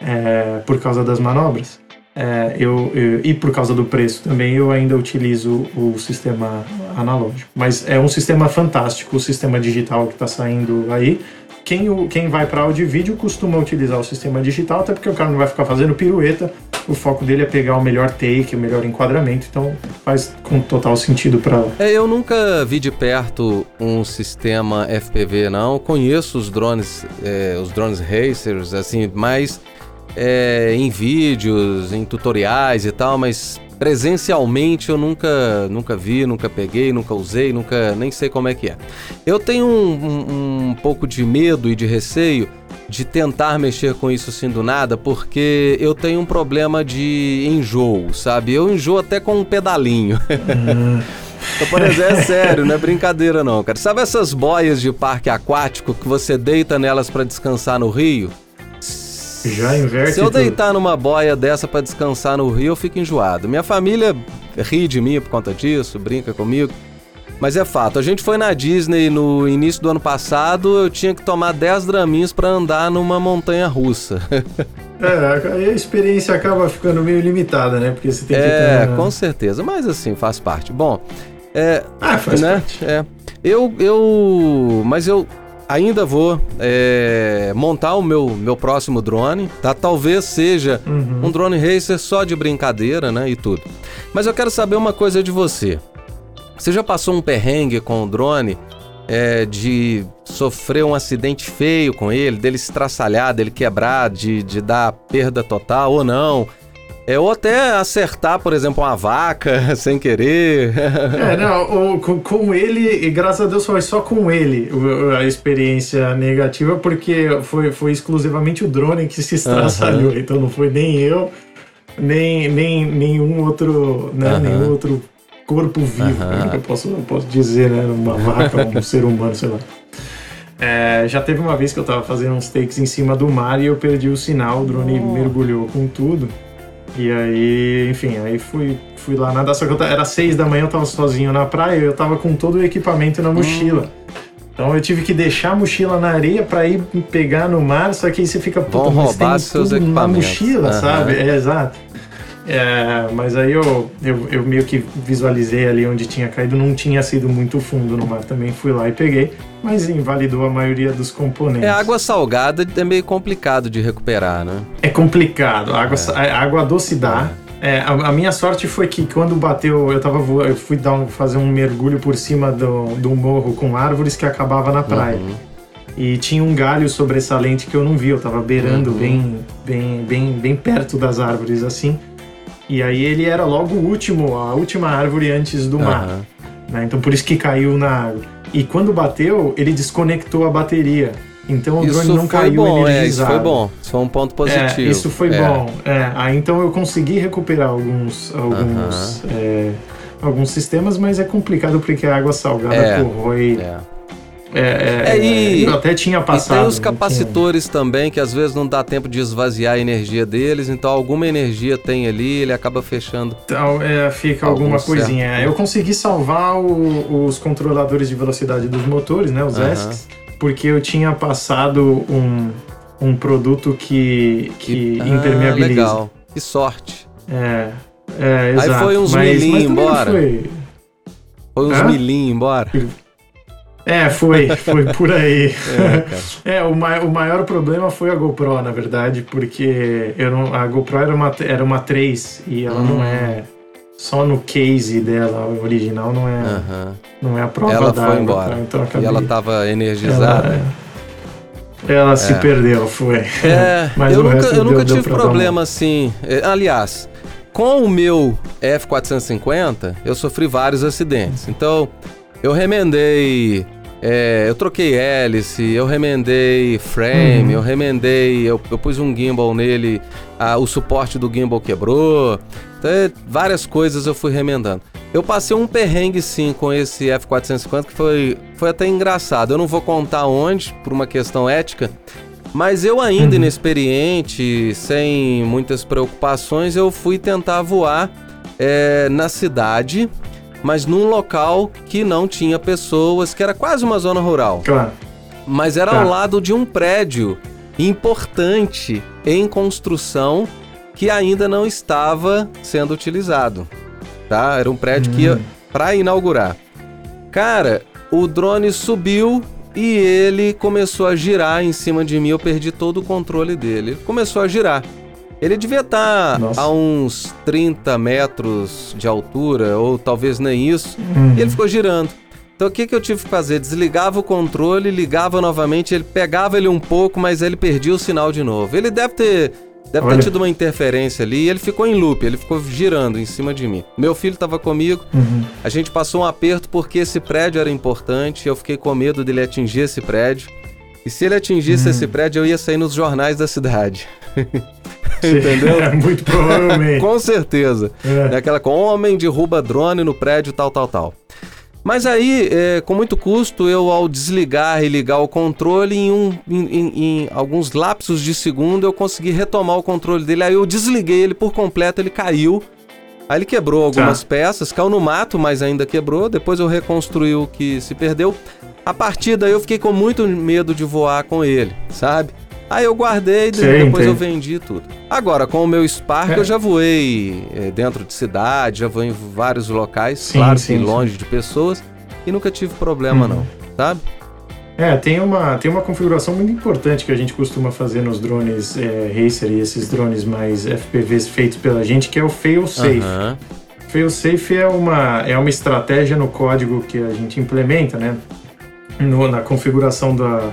é, por causa das manobras. É, eu, eu, e por causa do preço também eu ainda utilizo o sistema analógico. Mas é um sistema fantástico, o sistema digital que está saindo aí quem, quem vai para áudio e vídeo costuma utilizar o sistema digital, até porque o cara não vai ficar fazendo pirueta, o foco dele é pegar o melhor take, o melhor enquadramento, então faz com total sentido para É, eu nunca vi de perto um sistema FPV, não. Conheço os drones, é, os drones racers, assim, mais é, em vídeos, em tutoriais e tal, mas presencialmente eu nunca, nunca vi, nunca peguei, nunca usei, nunca nem sei como é que é. Eu tenho um, um, um pouco de medo e de receio de tentar mexer com isso assim do nada, porque eu tenho um problema de enjoo, sabe? Eu enjoo até com um pedalinho. Uhum. Então, por exemplo, é sério, não é brincadeira não, cara. Sabe essas boias de parque aquático que você deita nelas para descansar no rio? Já inverte. Se eu deitar numa boia dessa para descansar no rio, eu fico enjoado. Minha família ri de mim por conta disso, brinca comigo. Mas é fato, a gente foi na Disney no início do ano passado, eu tinha que tomar 10 draminhos para andar numa montanha russa. é, aí a experiência acaba ficando meio limitada, né? Porque você tem que É, ter... com certeza, mas assim, faz parte. Bom, é, ah, faz né? parte. É. Eu, eu, mas eu ainda vou é, montar o meu, meu próximo drone, tá? Talvez seja uhum. um drone racer só de brincadeira, né? E tudo. Mas eu quero saber uma coisa de você. Você já passou um perrengue com o drone é, de sofrer um acidente feio com ele, dele estraçalhar, dele quebrar, de, de dar perda total ou não? É, ou até acertar, por exemplo, uma vaca sem querer. É, não, com, com, ele, e graças a Deus foi só com ele a experiência negativa, porque foi, foi exclusivamente o drone que se estraçalhou. Uhum. Então não foi nem eu, nem, nem nenhum outro, né, uhum. nenhum outro corpo vivo, uhum. que eu posso, eu posso dizer, né? Uma vaca, um ser humano, sei lá. É, já teve uma vez que eu tava fazendo uns takes em cima do mar e eu perdi o sinal, o drone oh. mergulhou com tudo. E aí, enfim, aí fui, fui lá nadar, só que eu, era seis da manhã, eu tava sozinho na praia eu tava com todo o equipamento na mochila. Hum. Então eu tive que deixar a mochila na areia para ir pegar no mar, só que aí você fica, puta, mas tem tudo na mochila, uhum. sabe? É, exato. É, mas aí eu, eu, eu, meio que visualizei ali onde tinha caído, não tinha sido muito fundo no mar também, fui lá e peguei, mas invalidou a maioria dos componentes. É, água salgada é meio complicado de recuperar, né? É complicado, a água, é. a água doce dá. É. é, a, a, minha sorte foi que quando bateu, eu tava eu fui dar um, fazer um mergulho por cima do, do morro com árvores que acabava na praia. Uhum. E tinha um galho sobressalente que eu não vi, eu tava beirando uhum. bem, bem, bem, bem perto das árvores assim. E aí ele era logo o último, a última árvore antes do mar. Uhum. Né? Então por isso que caiu na água. E quando bateu, ele desconectou a bateria. Então o isso drone não caiu bom, energizado. É, isso foi bom. Isso foi um ponto positivo. É, isso foi é. bom. É, aí então eu consegui recuperar alguns, alguns, uhum. alguns sistemas, mas é complicado porque a água salgada é, corrói. É. É, é, é, e, eu até tinha passado. E tem os capacitores também, que às vezes não dá tempo de esvaziar a energia deles, então alguma energia tem ali, ele acaba fechando. Então, é, fica alguma coisinha. Certo. Eu consegui salvar o, os controladores de velocidade dos motores, né, os uh -huh. ESCs, porque eu tinha passado um, um produto que, que ah, impermeabiliza. Legal, que sorte. É, é exato. Aí foi uns milhinhos embora. Foi, foi uns milhinhos embora. É, foi, foi por aí. É, é o, ma o maior problema foi a GoPro, na verdade, porque eu não, a GoPro era uma, era uma 3 e ela hum. não é só no case dela, original não é, não é a prova ela da foi embora. Então acabei, e ela estava energizada. Ela, Ela é. se perdeu, foi. É, Mas eu nunca, eu nunca tive problema assim. É, aliás, com o meu F450, eu sofri vários acidentes. Então, eu remendei é, eu troquei hélice, eu remendei frame, uhum. eu remendei, eu, eu, pus um gimbal nele, a, o suporte do gimbal quebrou, então, é, várias coisas eu fui remendando. Eu passei um perrengue sim com esse F450 que foi, foi até engraçado. Eu não vou contar onde, por uma questão ética, mas eu ainda uhum. inexperiente, sem muitas preocupações, eu fui tentar voar é, na cidade mas num local que não tinha pessoas, que era quase uma zona rural. Claro. Mas era tá. ao lado de um prédio importante em construção que ainda não estava sendo utilizado. Tá? Era um prédio hum. que ia hum. para inaugurar. Cara, o drone subiu e ele começou a girar em cima de mim. Eu perdi todo o controle dele. Ele começou a girar. Ele devia estar tá a uns 30 metros de altura, ou talvez nem isso, uhum. e ele ficou girando. Então o que, que eu tive que fazer? Desligava o controle, ligava novamente, ele pegava ele um pouco, mas ele perdia o sinal de novo. Ele deve ter, deve ter tido uma interferência ali e ele ficou em loop, ele ficou girando em cima de mim. Meu filho estava comigo, uhum. a gente passou um aperto porque esse prédio era importante, eu fiquei com medo dele atingir esse prédio. E se ele atingisse uhum. esse prédio, eu ia sair nos jornais da cidade. Entendeu? É, muito provavelmente. com certeza. É. é aquela com homem derruba drone no prédio, tal, tal, tal. Mas aí, é, com muito custo, eu ao desligar e ligar o controle, em, um, em, em, em, alguns lapsos de segundo, eu consegui retomar o controle dele. Aí eu desliguei ele por completo, ele caiu. Aí ele quebrou algumas tá. peças, caiu no mato, mas ainda quebrou. Depois eu reconstruí o que se perdeu. A partir daí eu fiquei com muito medo de voar com ele, sabe? Aí eu guardei e depois eu vendi tudo. Agora, com o meu Spark, é. eu já voei é, dentro de cidade, já voei em vários locais, sim, claro sim, que longe sim. de pessoas, e nunca tive problema, não, sabe? É, tem uma, tem uma configuração muito importante que a gente costuma fazer nos drones é, Racer e esses drones mais FPVs feitos pela gente, que é o fail safe. Uhum. Fail safe é uma, é uma estratégia no código que a gente implementa, né? No, na configuração da,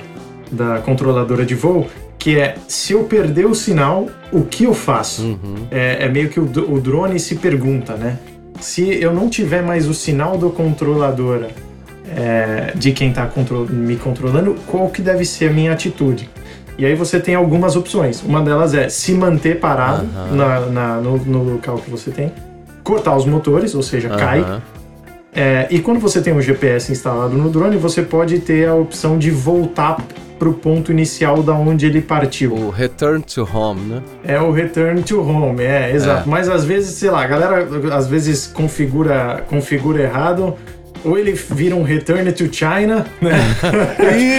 da controladora de voo, que é se eu perder o sinal, o que eu faço? Uhum. É, é, meio que o, o, drone se pergunta, né? Se eu não tiver mais o sinal do controladora é, de quem está contro me controlando, qual que deve ser a minha atitude? E aí você tem algumas opções. Uma delas é se manter parado uhum. na, na no, no, local que você tem, cortar os motores, ou seja, uhum. cai. É, e quando você tem o GPS instalado no drone, você pode ter a opção de voltar para o ponto inicial da onde ele partiu. O return to home, né? É o return to home, é, exato. É. Mas às vezes, sei lá, a galera às vezes configura, configura errado. Ou ele vira um Return to China, né?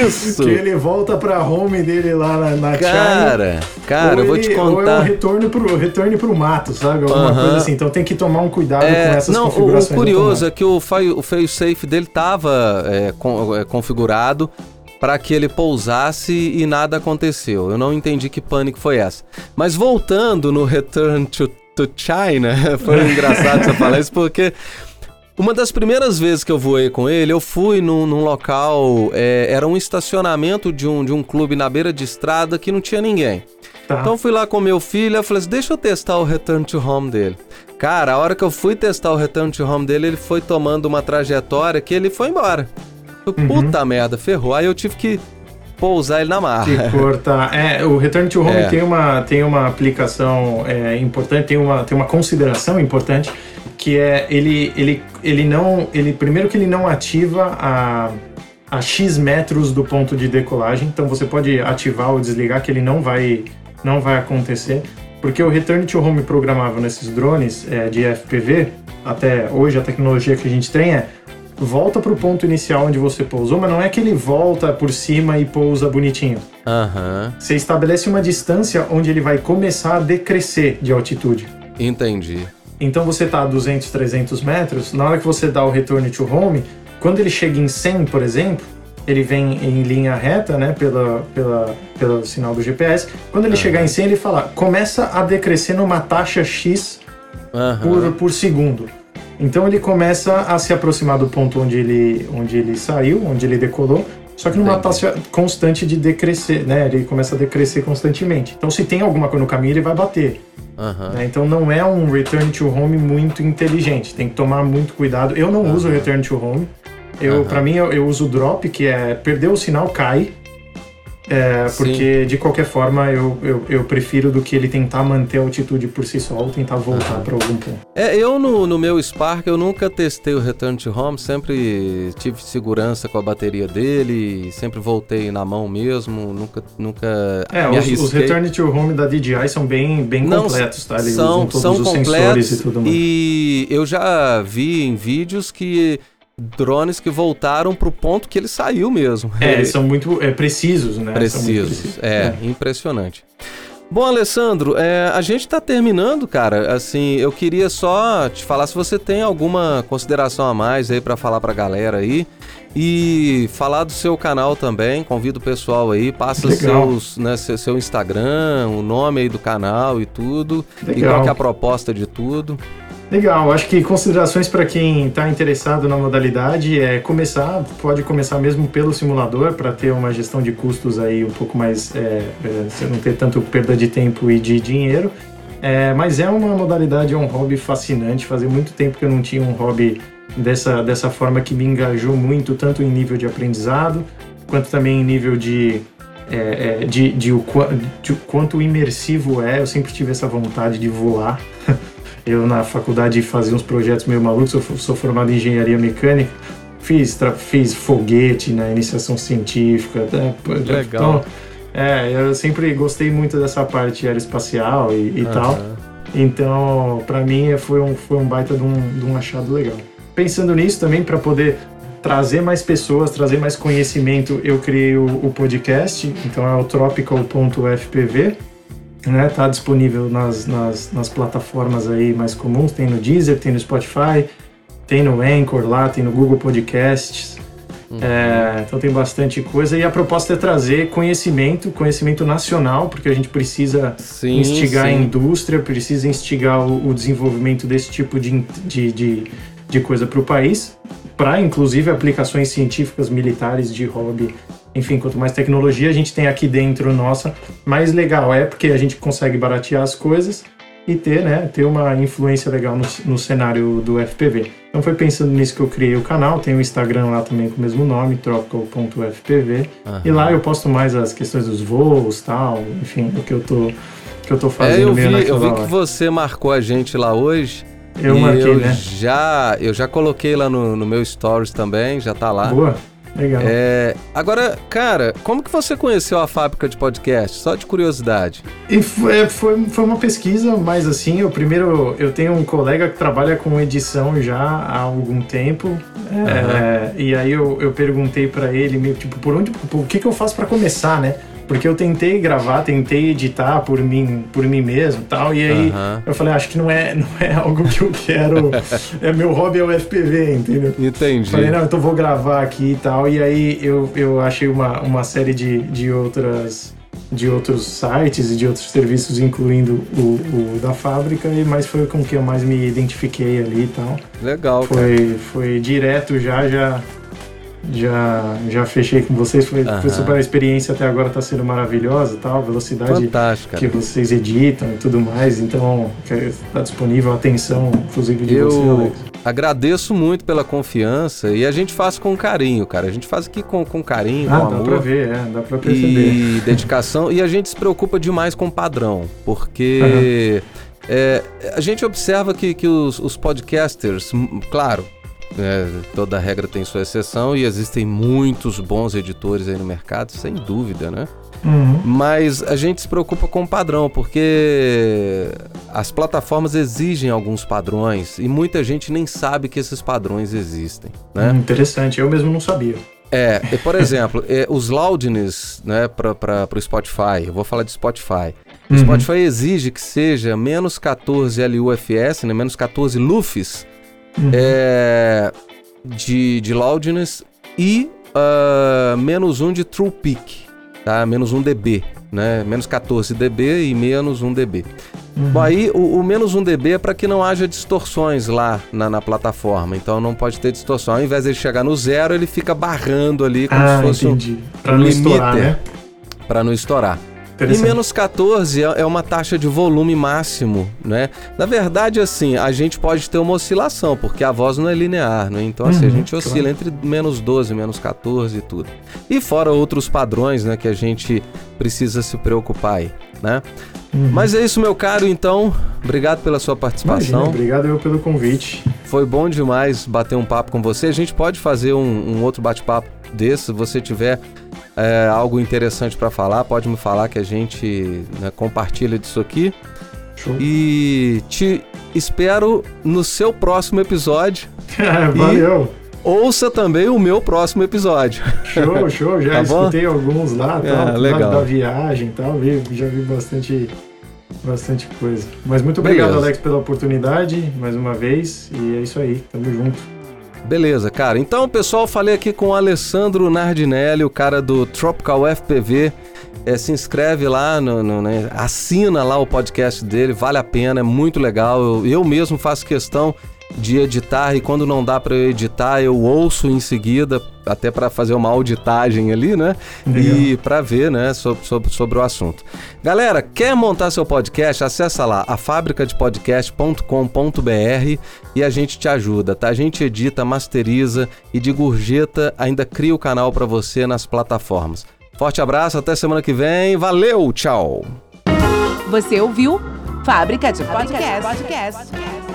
Isso! que ele volta pra home dele lá na, na cara, China. Cara, eu vou te contar. Ou é um retorno pro, retorno pro mato, sabe? Alguma uh -huh. coisa assim. Então tem que tomar um cuidado é, com essas não, configurações. O curioso é que o, o fail safe dele tava é, com, é, configurado para que ele pousasse e nada aconteceu. Eu não entendi que pânico foi essa. Mas voltando no Return to, to China, foi engraçado você falar isso porque uma das primeiras vezes que eu voei com ele, eu fui num, num local, é, era um estacionamento de um, de um clube na beira de estrada que não tinha ninguém. Tá. Então fui lá com meu filho, eu falei assim, deixa eu testar o Return to Home dele. Cara, a hora que eu fui testar o Return to Home dele, ele foi tomando uma trajetória que ele foi embora. Uhum. Puta merda, ferrou. Aí eu tive que pousar ele na marra. Que cortar. É, o Return to Home é. tem, uma, tem uma aplicação é, importante, tem uma, tem uma consideração importante, que é ele, ele, ele não. Ele, primeiro que ele não ativa a, a X metros do ponto de decolagem, então você pode ativar ou desligar que ele não vai, não vai acontecer. Porque o Return to Home programável nesses drones é, de FPV, até hoje a tecnologia que a gente tem é volta para o ponto inicial onde você pousou, mas não é que ele volta por cima e pousa bonitinho. Uhum. Você estabelece uma distância onde ele vai começar a decrescer de altitude. Entendi. Então você está a 200, 300 metros, na hora que você dá o return to home, quando ele chega em 100, por exemplo, ele vem em linha reta, né, pela, pela, pelo sinal do GPS. Quando ele uhum. chegar em 100, ele fala, começa a decrescer numa taxa X uhum. por, por segundo. Então ele começa a se aproximar do ponto onde ele, onde ele saiu, onde ele decolou, Só que numa taxa constante de decrescer, né? Ele começa a decrescer constantemente. Então, se tem alguma coisa no caminho, ele vai bater. Aham. né? Então, não é um return to home muito inteligente. Tem que tomar muito cuidado. Eu não uso return to home. Eu, Aham. para mim, eu, eu uso drop, que é perder o sinal, cai. É, Sim. porque de qualquer forma eu, eu, eu prefiro do que ele tentar manter a altitude por si só ou tentar voltar para algum ponto. É, eu no, no meu Spark eu nunca testei o Return to Home, sempre tive segurança com a bateria dele, sempre voltei na mão mesmo, nunca, nunca É, os, os return to home da DJI são bem, bem Não, completos, tá? Eles são, usam todos são os completos sensores e tudo mais. e eu já vi em vídeos que drones que voltaram pro ponto que ele saiu mesmo. É, Ele- eles são muito é, precisos, né? Precisos. precisos. É, impressionante. Bom, Alessandro, é, a gente tá terminando, cara. Assim, eu queria só te falar se você tem alguma consideração a mais aí pra falar pra galera aí. E falar do seu canal também, convido o pessoal aí, passa Legal. seus, né, seu, seu Instagram, o nome aí do canal e tudo. E Legal. qual que é a proposta de tudo. Legal, acho que considerações para quem está interessado na modalidade é começar, pode começar mesmo pelo simulador para ter uma gestão de custos aí um pouco mais, é, é, você não ter tanto perda de tempo e de dinheiro. É, mas é uma modalidade, é um hobby fascinante. Fazia muito tempo que eu não tinha um hobby dessa, dessa forma que me engajou muito, tanto em nível de aprendizado, quanto também em nível de, é, é, de, de, o, de o quanto imersivo é. Eu sempre tive essa vontade de voar. Eu, na faculdade, fazia uns projetos meio malucos. Eu sou formado em engenharia mecânica. Fiz, fiz foguete na iniciação científica. né? Legal. Então, é, eu sempre gostei muito dessa parte aeroespacial e, e tal. Aham. Então, para mim, foi um, foi um baita de um, de um achado legal. Pensando nisso também, para poder trazer mais pessoas, trazer mais conhecimento, eu criei o, o podcast. Então, é o tropical.fpv. Né, tá disponível nas, nas, nas plataformas aí mais comuns, tem no Deezer, tem no Spotify, tem no Anchor lá, tem no Google Podcasts. É, então tem bastante coisa e a proposta é trazer conhecimento, conhecimento nacional, porque a gente precisa Sim, instigar a sim. indústria, precisa instigar o, o desenvolvimento desse tipo de, de, de, de coisa para o país, para inclusive aplicações científicas, militares, de hobby. Enfim, quanto mais tecnologia a gente tem aqui dentro nossa, mais legal é porque a gente consegue baratear as coisas e ter, né, ter uma influência legal no, no cenário do FPV. Então foi pensando nisso que eu criei o canal, tem o Instagram lá também com o mesmo nome, tropical.fpv. Aham. E lá eu posto mais as questões dos voos, tal, enfim, o que eu tô que eu tô É, fazendo eu vi, eu vi hora. que você marcou a gente lá hoje. Eu marquei, eu né? Já, eu já coloquei lá no, no meu stories também, já tá lá. Boa, legal. É, agora, cara, como que você conheceu a fábrica de podcast? Só de curiosidade. E foi, foi, foi uma pesquisa, mas assim, eu primeiro eu tenho um colega que trabalha com edição já há algum tempo. é, e aí eu, eu perguntei pra ele, meio tipo, por onde, por, o que, que eu faço pra começar, né? Porque eu tentei gravar, tentei editar por mim, por mim mesmo, e tal. E aí Aham. eu falei, acho que não é, não é algo que eu quero. é meu hobby é o FPV, entendeu? Entendi. Falei, não, então vou gravar aqui e tal. E aí eu, eu achei uma, uma série de, de outras de outros sites e de outros serviços, incluindo o, o da fábrica, e mas foi com que eu mais me identifiquei ali e tal. Legal, cara. Foi, foi direto já, já, já, já fechei com vocês. Foi, Aham. foi super a experiência até agora tá sendo maravilhosa tal, a velocidade Fantástico, que vocês editam e tudo mais. Então, está disponível a atenção, inclusive, de você, Eu Alex. agradeço muito pela confiança e a gente faz com carinho, cara. A gente faz aqui com, com carinho, Ah, com dá amor. pra ver, é, dá pra perceber. e dedicação. E a gente se preocupa demais com o padrão, porque é, a gente observa que, que os, os podcasters, claro, é, toda regra tem sua exceção e existem muitos bons editores aí no mercado, sem dúvida, né? Uhum. Mas a gente se preocupa com o padrão, porque as plataformas exigem alguns padrões e muita gente nem sabe que esses padrões existem, né? Hum, Interessante, eu mesmo não sabia. É, por exemplo, é, os loudness, né, para o Spotify, eu vou falar de Spotify. O Uhum. Spotify exige que seja menos 14 LUFS, né, menos 14 LUFS Uhum. é, de, de loudness e ah, menos 1 de true peak, tá? Menos 1 dB, né? Menos 14 dB e menos 1 dB. Uhum. Bom, aí o, o, menos 1 dB é para que não haja distorções lá na, na, plataforma. Então não pode ter distorção. Ao invés de ele chegar no zero, ele fica barrando ali como ah, se fosse entendi. um, pra um não limiter. Estourar, né? Para não estourar. E menos 14 é, é uma taxa de volume máximo, né? Na verdade, assim, a gente pode ter uma oscilação, porque a voz não é linear, né? Então, assim, uhum, a gente oscila claro. entre menos 12, menos 14 e tudo. E fora outros padrões, né, que a gente precisa se preocupar aí, né? Uhum. Mas é isso, meu caro, então. Obrigado pela sua participação. Imagina, obrigado eu pelo convite. Foi bom demais bater um papo com você. A gente pode fazer um, um outro bate-papo desse, se você tiver é, algo interessante para falar, pode me falar que a gente né, compartilha disso aqui. Show. E te espero no seu próximo episódio. Valeu! ouça também o meu próximo episódio. Show, show. Já tá escutei alguns lá, é, tal, legal. Da, da viagem e tal. Vi, já vi bastante, bastante coisa. Mas muito obrigado, Beleza. Alex, pela oportunidade, mais uma vez. E é isso aí. Tamo junto. Beleza, cara. Então, pessoal, falei aqui com o Alessandro Nardinelli, o cara do Tropical FPV. É, se inscreve lá, no, no né? assina lá o podcast dele, vale a pena, é muito legal. Eu, eu mesmo faço questão de editar e quando não dá para eu editar, eu ouço em seguida, até para fazer uma auditagem ali, né? Legal. E para ver, né, sobre, sobre, sobre o assunto. Galera, quer montar seu podcast? Acessa lá afabricadepodcast.com.br e a gente te ajuda, tá? A gente edita, masteriza e de gorjeta ainda cria o canal para você nas plataformas. Forte abraço, até semana que vem. Valeu, tchau. Você ouviu Fábrica de Podcast. podcast.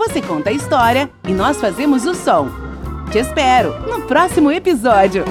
Você conta a história e nós fazemos o som. Te espero no próximo episódio.